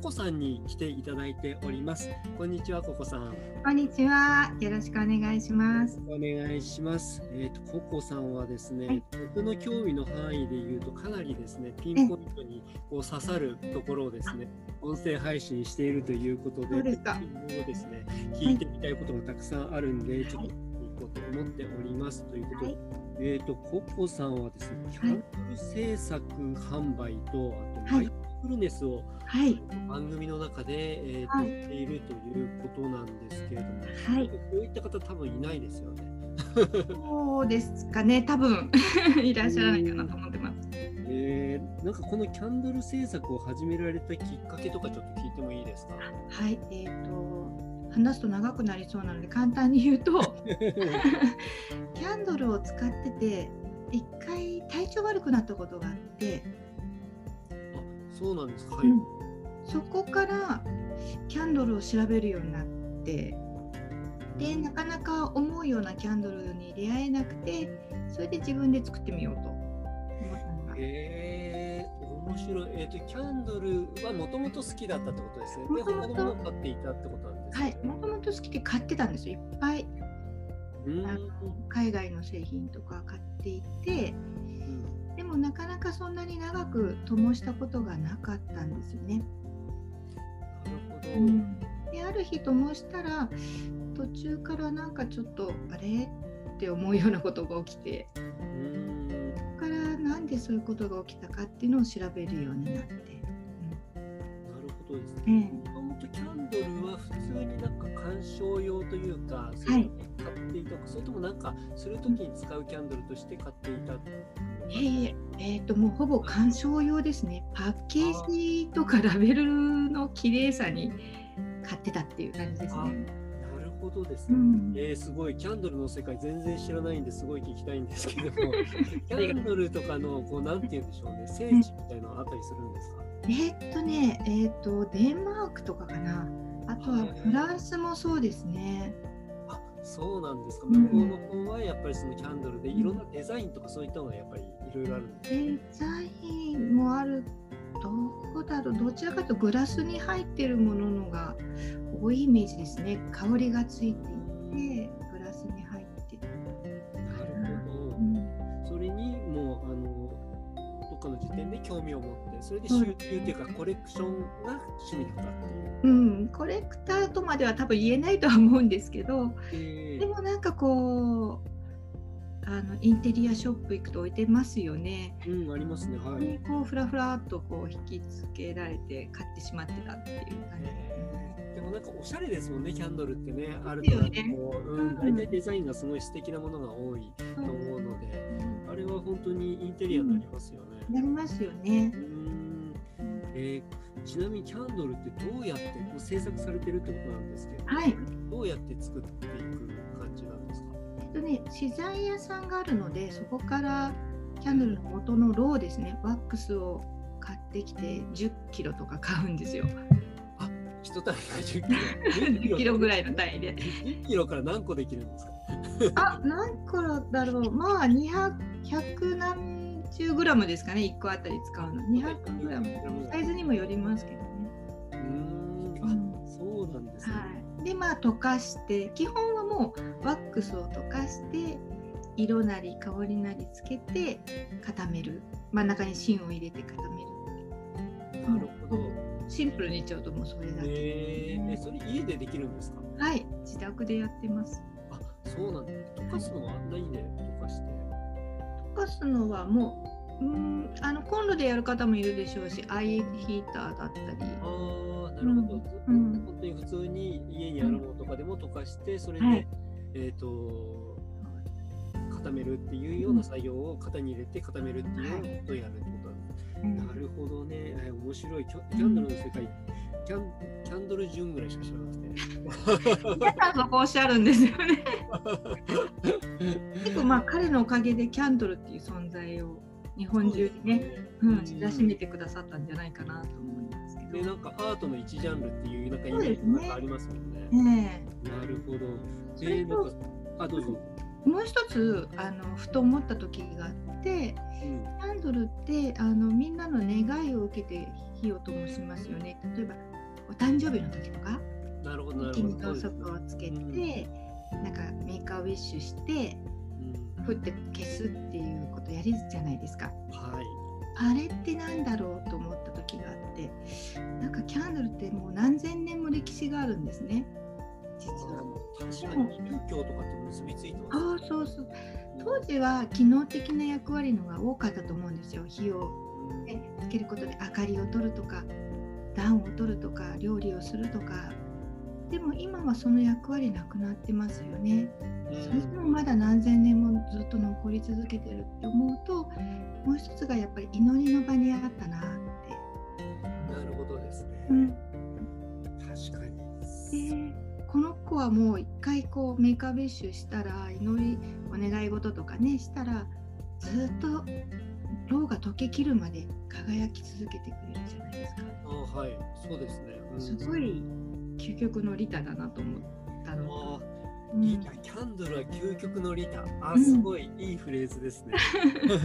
コさんに来ていただいております。こんにちは、ココさん。こんにちは。よろしくお願いします。お願いします。えっ、と、ココさんはですね、はい僕の興味の範囲で言うと、かなりですね、ピンポイントにこう刺さるところをですね、音声配信しているということで、そうですか僕もですね、聞いてみたいことがたくさんあるんで、ちょっと行こうと思っております。ということで、はいえっ、と、ココさんはですね、キはいャンドル制作販売と、あと、はいマイフルネスをはい。番組の中で、えーとはいやっているということなんですけれども、はいこういった方多分いないですよね。そうですかね。多分 いらっしゃらないかなと思ってます。えーなんかこのキャンドル制作を始められたきっかけとかちょっと聞いてもいいですか？はい。えっ、と話すと長くなりそうなので簡単に言うと、キャンドルを使ってて一回体調悪くなったことがあって、あそうなんですか。はい。うんそこからキャンドルを調べるようになって。でなかなか思うようなキャンドルに出会えなくてそれで自分で作ってみようと思ったのがえー、面白い。えっ、と、キャンドルはもともと好きだったってことですね。で、他のものを買っていたってことなんですかはい、もともと好きで買ってたんですよ、いっぱい。あの海外の製品とか買っていて、うんでもなかなかそんなに長く灯したことがなかったんですよね。なるほど。で、ある日灯したら、途中からなんかちょっと、あれ？って思うようなことが起きて、うーんそこからなんでそういうことが起きたかっていうのを調べるようになって。なるほどですね。うんえもとキャンドルは普通になんか鑑賞用というか、そはいれで買っていた、それともなんかするときに使うキャンドルとして買っていた。えいええーともうほぼ鑑賞用ですね。パッケージとかラベルの綺麗さに買ってたっていう感じですあね。なるほどですね。うんえー、すごいキャンドルの世界全然知らないんですごい聞きたいんですけども キャンドルとかのこうなんて言うんでしょうね聖地みたいなのあったりするんですか、えーっとね、えーっとデンマークとかかな。あとはフランスもそうですね。あそうなんですかうん向こうの方はやっぱりそのキャンドルでいろんなデザインとかそういったのがやっぱりいろいろあるんですデザインもある。どこだろうどちらかというとグラスに入ってるもののが多いイメージですね。香りがついていて、かの時点で興味を持ってそれで収入っていうかコレクションが趣味だったっていう。うん、コレクターとまでは多分言えないとは思うんですけど、えーでもなんかこうあのインテリアショップ行くと置いてますよね。うん、ありますね。はい。にこうふらふらっとこう引きつけられて買ってしまってたっていう感じですね。えーでもなんかおしゃれですもんね、キャンドルってね。あるとですよねこう、ううんん、大体デザインがすごい素敵なものが多いと思うので、あれは本当にインテリアになりますよね。なりますよねう。んえーちなみにキャンドルってどうやってこう制作されてるってことなんですけど、はい。どうやって作っていく感じなんですか？えっとね資材屋さんがあるのでそこからキャンドルの元のローですねワックスを買ってきて10キロとか買うんですよ。一単位が10キロ。10キロぐらいの単位で。10キロから何個できるんですか？あ、何個だろう。まあ200、100何十グラムですかね、1個あたり使うの。200グラム。サイズにもよりますけどね。うーん、あ、そうなんですね。はい。で、まあ溶かして、基本はもうワックスを溶かして、色なり香りなりつけて固める。真ん中に芯を入れて固める。なるほど。シンプルにいっちゃうともうそれだけ。えー、えそれ家でできるんですか？はい、自宅でやってます。あ、そうなんだ。溶かすのはないんで溶かすのはもう、うーん、あのコンロでやる方もいるでしょうし、アイヒーターだったり。ああ、なるほど。うん本当に普通に家にあるものとかでも溶かして、それで、はい。えっ、と、固めるっていうような作業を型に入れて固めるっていうことをやるってことなんなるほどね。え面白い。キャンドルの世界、キャンキャンドル順ぐらいしか知らなくて。皆さんそこおっしゃるんですよね。結構まあ彼のおかげでキャンドルっていう存在を日本中にね、うん、知らしめてくださったんじゃないかなと思いますけど。で、なんかアートの一ジャンルっていうなんかイメージなんかありますもんね。ねなるほど。それとえー、あ、どうぞ。えもう一つあのふと思った時があってうん。キャンドルってあのみんなの願いを受けて火を灯しますよね。例えばお誕生日の時とかなるほどをつけて、うん。なんかメーカーウィッシュしてうん。振って消すっていうことやるじゃないですか。はい。あれってなんだろうと思った時があってなんかキャンドルってもう何千年も歴史があるんですね。実は。確かに宗教とかって結びついてます。ああそうそう。当時は機能的な役割のが多かったと思うんですよ。火を、うん。ね、つけることで明かりを取るとか暖を取るとか料理をするとかでも今はその役割なくなってますよね。それでもまだ何千年もずっと残り続けてるって思うともう一つがやっぱり祈りの場にあったなって。なるほどですね。うん確かに。でこの子はもう一回こうメーカーベッシュしたら祈りお願い事とかねしたらずっとろうが溶けきるまで輝き続けてくれるじゃないですか。あはい、そうですね。うんすごい究極のリタだなと思ったのうんキャンドルは究極のリタ。あ、うんすごいいいフレーズですね。そう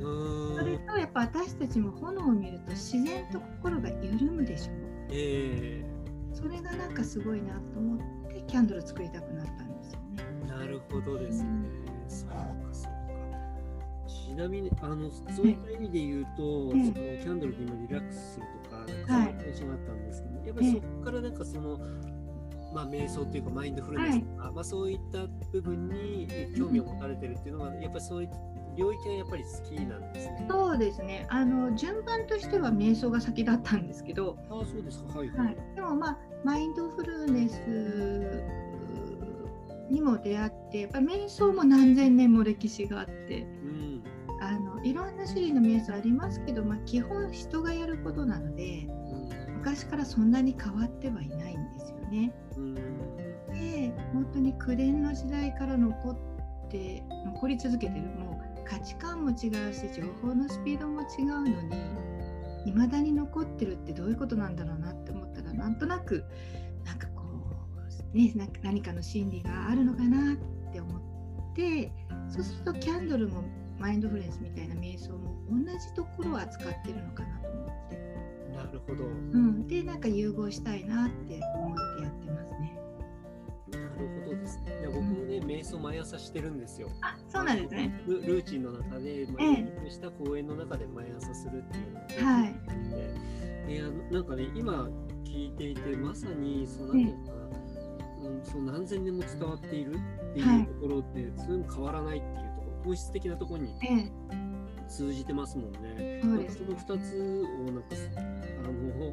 うそれーん。とやっぱ私たちも炎を見ると自然と心が緩むでしょえそれがなんかすごいなと思ってキャンドル作りたくなったんですよね。ー、なるほどですね。そうか、そうか。ちなみに、あの、そういった意味で言うと、ええそのキャンドルで今リラックスするとか、なんかそういう話があったんですけど、やっぱりそこからなんかその、まあ、瞑想っていうかマインドフルネスとか、まあ、そういった部分に興味を持たれてるっていうのは、やっぱりそういう領域がやっぱり好きなんですね。そうですね。あの順番としては瞑想が先だったんですけど、ああ、そうですか。はい。はい、でもまあマインドフルネスにも出会ってやっぱ瞑想も何千年も歴史があっていろんな種類の瞑想ありますけど、まあ、基本人がやることなのでうん昔からそんなに変わってはいないんですよね。うん。で本当に口伝の時代から残って残り続けてるもう価値観も違うし情報のスピードも違うのに未だに残ってるってどういうことなんだろうなって思ったらなんとなくなんかこう、ね、何かの心理があるのかなって思ってそうするとキャンドルもマインドフルネスみたいな瞑想も同じところを扱ってるのかなと思って、なるほど。うん、でなんか融合したいなって思ってやってますね。なるほどですね。いや僕もね、瞑想毎朝してるんですよ。あそうなんですね。ルルーチンの中で、まあ、ええユニークした公演の中で毎朝するっていうのはいであのなんかね、今聞いていて、まさにそのなんていうのかな、うん、その何千年も伝わっているってはいいうところって、それも変わらないっていう本質的なところにええ。通じてますもんね。そうですなんかその2つをなんかあの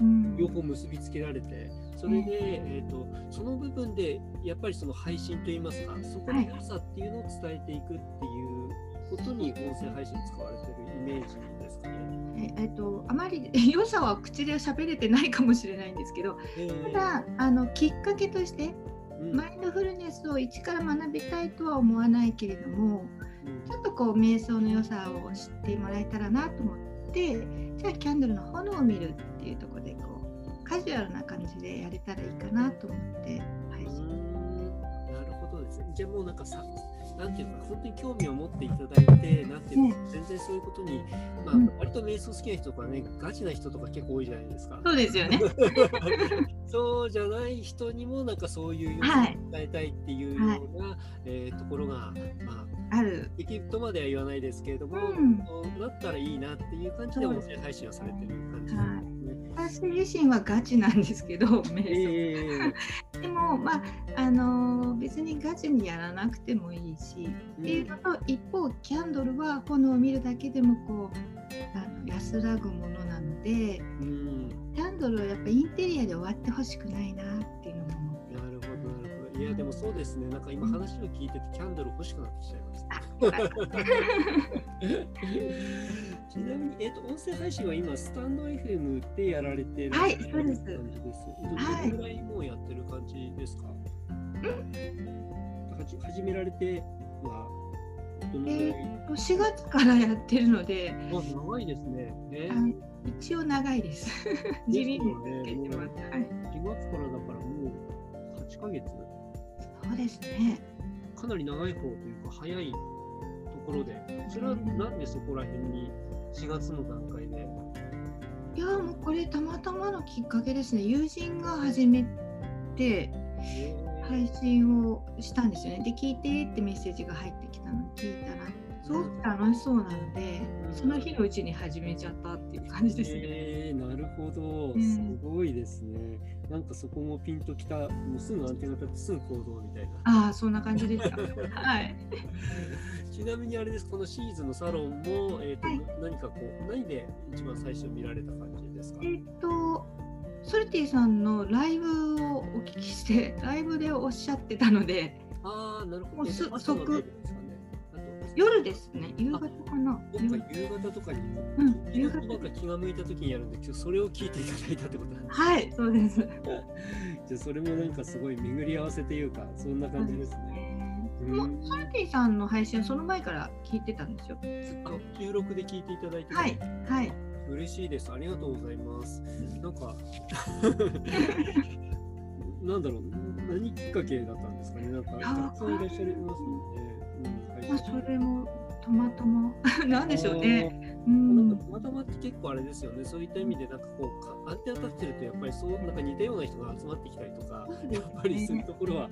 うん。両方結びつけられて、それで、えー、とその部分でやっぱりその配信といいますか、そこの良さっていうのを伝えていくっていうことに音声配信使われてるイメージですかね。ええっと、あまり 良さは口で喋れてないかもしれないんですけどえーただあのきっかけとしてうんマインドフルネスを一から学びたいとは思わないけれどもちょっとこう瞑想の良さを知ってもらえたらなと思ってじゃあキャンドルの炎を見るっていうところでこうカジュアルな感じでやれたらいいかなと思って配う信なるほどですね。じゃあもうなんかさ、なんていうのか、本当に興味を持っていただいて、なんていうのか、全然そういうことに、まあ、うん。割と瞑想好きな人とかね、ガチな人とか結構多いじゃないですか。そうですよね。そうじゃない人にもなんかそういう良さはい。を伝えたいっていうような、えーところが、まあ、ある。できるとまでは言わないですけれども、うん。ったらいいなっていう感じで音声配信をされてる感じなんですね。私自身はガチなんですけど 瞑想ええでもまああのー別にガチにやらなくてもいいし、っていうのと一方キャンドルは炎を見るだけでもこうあの安らぐものなのでうん、キャンドルはやっぱインテリアで終わってほしくないなっていや、でもそうですね。なんか今話を聞いてて、キャンドル欲しくなってきちゃいました。ちなみに、えっ、と、音声配信は今、スタンド FM でやられてるはいそうですどのぐらいもうやってる感じですか、はじ始められては、どのぐらい、えーと4月からやってるのであ長いですね。え？あの一応長いです。地味に続けてます。はい、4月からだからもう8ヶ月。そうですね。かなり長い方というか早いところで、それはなんでそこら辺に4月の段階で？いやもうこれたまたまのきっかけですね。友人が始めて配信をしたんですよね。で聞いてってメッセージが入ってきたの聞いたらすごく楽しそうなので、その日のうちに始めちゃったっていう感じですね。えー、なるほど、すごいですね。なんかそこもピンときた、もうすぐアンテナ立ってすぐ行動みたいな。ああ、そんな感じでした。はい。ちなみにあれです、このシーズンのサロンも、えーと、はい、何かこう、何で一番最初見られた感じですか？えっ、と、ソルティさんのライブをお聞きして、ライブでおっしゃってたので、ああ、なるほど。す即夜ですね、夕方かな。夕方とかに、うん、夕方か気が向いた時にやるんで、今日それを聞いていただいたってことなんですはい、そうです。じゃあそれもなんかすごい巡り合わせというか、そんな感じですね。もうソルティさんの配信その前から聞いてたんですよ。ずっと収録で聞いていただいてはいはい。嬉しいです。ありがとうございます。なんか なんだろう何きっかけだったんですかね。なんかたくさんいらっしゃいますので、うん、まあそれもたまたま なんでしょうね。うん、なんかたまたまって結構あれですよね。そういった意味でなんかこうアンテナ立ってるとやっぱりそうなんか似たような人が集まってきたりとか、ね、やっぱりそういうところは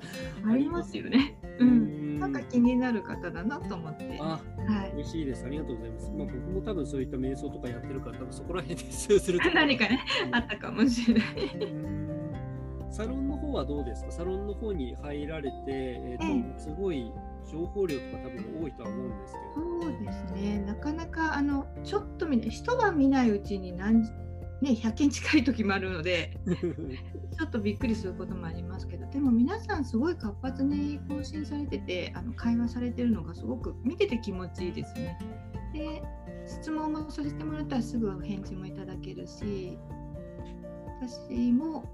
ありますよね。うん。なんか気になる方だなと思って。あ、はい。嬉しいです。ありがとうございます。まあ僕も多分そういった瞑想とかやってるから多分そこら辺で数 すると 何かねあったかもしれない。サロンの方はどうですか？サロンの方に入られて、えっ、ー、と、すごい情報量とか多分多いとは思うんですけどそうですねなかなかあのちょっと見ない一晩見ないうちに何、ね、100件近い時もあるので ちょっとびっくりすることもありますけどでも皆さんすごい活発に更新されててあの会話されてるのがすごく見てて気持ちいいですね。で質問もさせてもらったらすぐお返事もいただけるし私も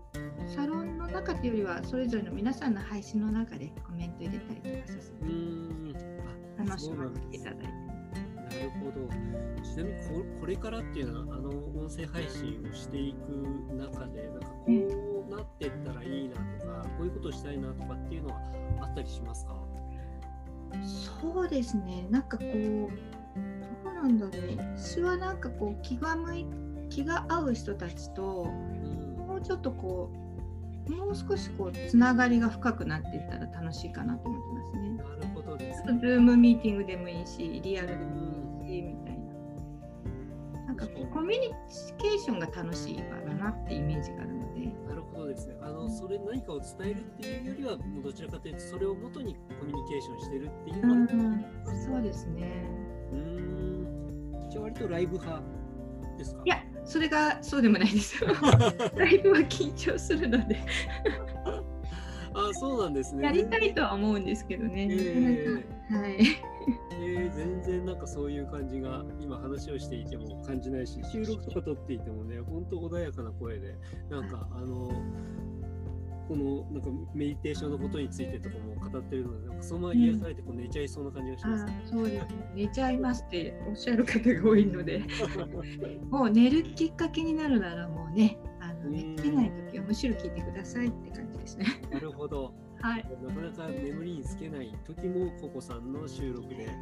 サロンの中というよりはそれぞれの皆さんの配信の中でコメント入れたりとかさせて楽しませていただいて。なるほど。ちなみにここれからっていうのはあの音声配信をしていく中でなんかこうなってったらいいなとか、こういうことをしたいなとかっていうのはあったりしますか？そうですね。なんかこうどうなんだろう。私はなんかこう気が向い気が合う人たちとちょっとこうもう少しこうつながりが深くなっていったら楽しいかなと思ってますね。なるほどです、ね。ズームミーティングでもいいしリアルでもいいしみたいな。なんかこうコミュニケーションが楽しい場だなってイメージがあるので。なるほどですね。あのそれ何かを伝えるっていうよりはもうどちらかというとそれをもとにコミュニケーションしてるっていうのが、うん、そうですね。うん。じゃあ割とライブ派ですか？いやそれがそうでもないです。ライブは緊張するので。あそうなんですね。やりたいとは思うんですけどね、えー、はい。えー、全然なんかそういう感じが今話をしていても感じないし収録とか撮っていてもね本当穏やかな声でなんかあのこのなんかメディテーションのことについてとかも語ってるので、なんかそのまま癒されてこう寝ちゃいそうな感じがします、ねうん、そうです、寝ちゃいますっておっしゃる方が多いので、もう寝るきっかけになるならもうね、あの寝てない時はむしろ聞いてくださいって感じですね。なるほど。はい、なかなか眠りにつけない時もココさんの収録で。は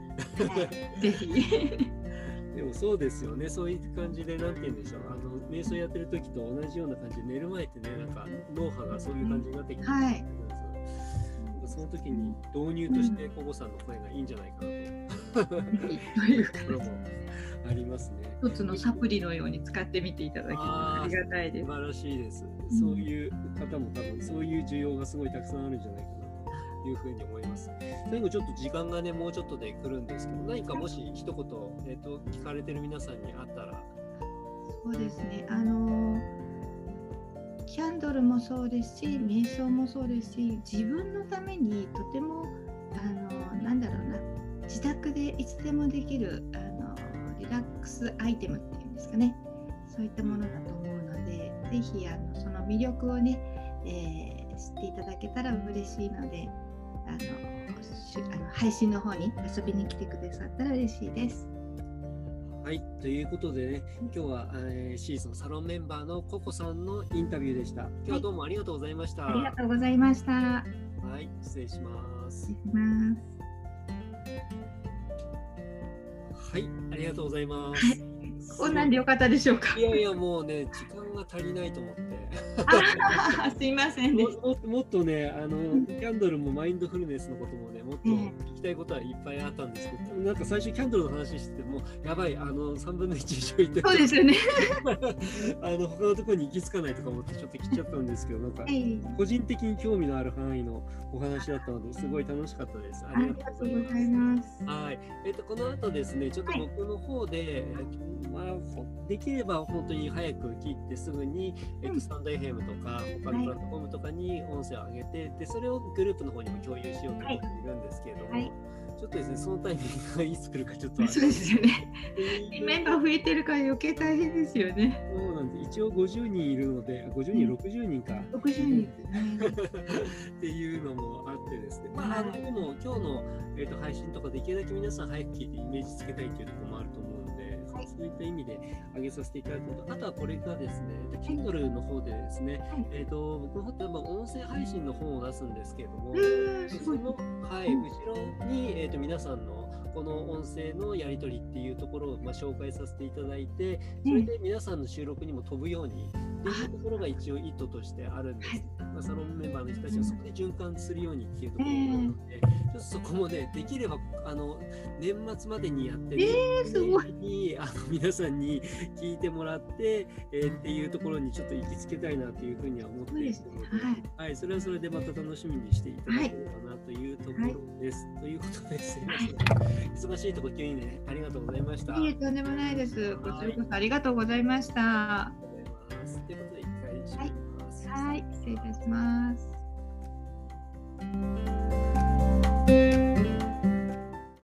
い、ぜひ。でもそうですよね、そういう感じで、なんて言うんでしょう、あの瞑想やってる時と同じような感じで、寝る前ってね、なんか脳波がそういう感じになってきて、はい、その時に導入としてココさんの声がいいんじゃないかなと、うん、いうところもありますね。一つのサプリのように使ってみていただけるとありがたいです。素晴らしいです。そういう方も多分、そういう需要がすごいたくさんあるんじゃないかな。いうふうに思います。最後ちょっと時間がね、もうちょっとで来るんですけど、何かもし一言、えーと、聞かれてる皆さんにあったら。そうですね、あのキャンドルもそうですし、瞑想もそうですし、自分のためにとても、あのなんだろうな、自宅でいつでもできるあのリラックスアイテムっていうんですかね、そういったものだと思うので、ぜひあのその魅力をね、えー、知っていただけたら嬉しいので、あのあの配信の方に遊びに来てくださったら嬉しいです。はい、ということでね、今日は、えー、シーズンサロンメンバーのココさんのインタビューでした。今日はどうもありがとうございました。はい、ありがとうございました。はい、失礼します。失礼します。はい、ありがとうございます。はいこんなんでよかったでしょうか？いやいや、もうね、時間が足りないと思って。あすいませんでしも もっとね、あの、キャンドルもマインドフルネスのこともね、もっと聞きたいことはいっぱいあったんですけど、なんか最初キャンドルの話してても、やばい、あの、3分の1以上いってそうですよね。あの、他のところに行き着かないとか思ってちょっと来ちゃったんですけど、なんか、個人的に興味のある範囲のお話だったので、すごい楽しかったです。ありがとうございます。はい。えっと、この後ですね、ちょっと僕の方で、はい、まあ、できれば本当に早く切ってすぐに、えっと、スタンド FM とか、他のプラットフォームとかに音声を上げて、で、それをグループの方にも共有しようと思っているんですけれども、はいちょっとですね、そのタイミングがいつ来るかちょっと。そうですよね。メンバー増えてるから余計大変ですよね。そうなんです。一応50人いるので、50人、60人か。60人 っていうのもあってですね。まあ、あのでも今日の、えーと、配信とかできるだけ皆さん早く聞いてイメージつけたいというところもあると思うそういった意味で上げさせていただくのと、あとはこれがですね、Kindle の方でですね、えっ、ー、と、僕の方で音声配信の本を出すんですけれども、その、はい、後ろに、えっ、ー、と、皆さんのこの音声のやり取りっていうところをまあ紹介させていただいて、それで皆さんの収録にも飛ぶようにっていうところが一応意図としてあるんです。まあ、サロンメンバーの人たちはそこで循環するようにっていうところがあるので、そこもね、できればあの年末までにやってる、えー、すごいにあの皆さんに聞いてもらって、えー、っていうところにちょっと行きつけたいなというふうには思っているので、はい、はい、それはそれでまた楽しみにしていただければなというところです。はい、ということですいません。忙しいところ急にね、ありがとうございました。いえ、とんでもないです。こちらこそありがとうございました。ありがとうございます。ということで、一回します。はい、はい、失礼いたします。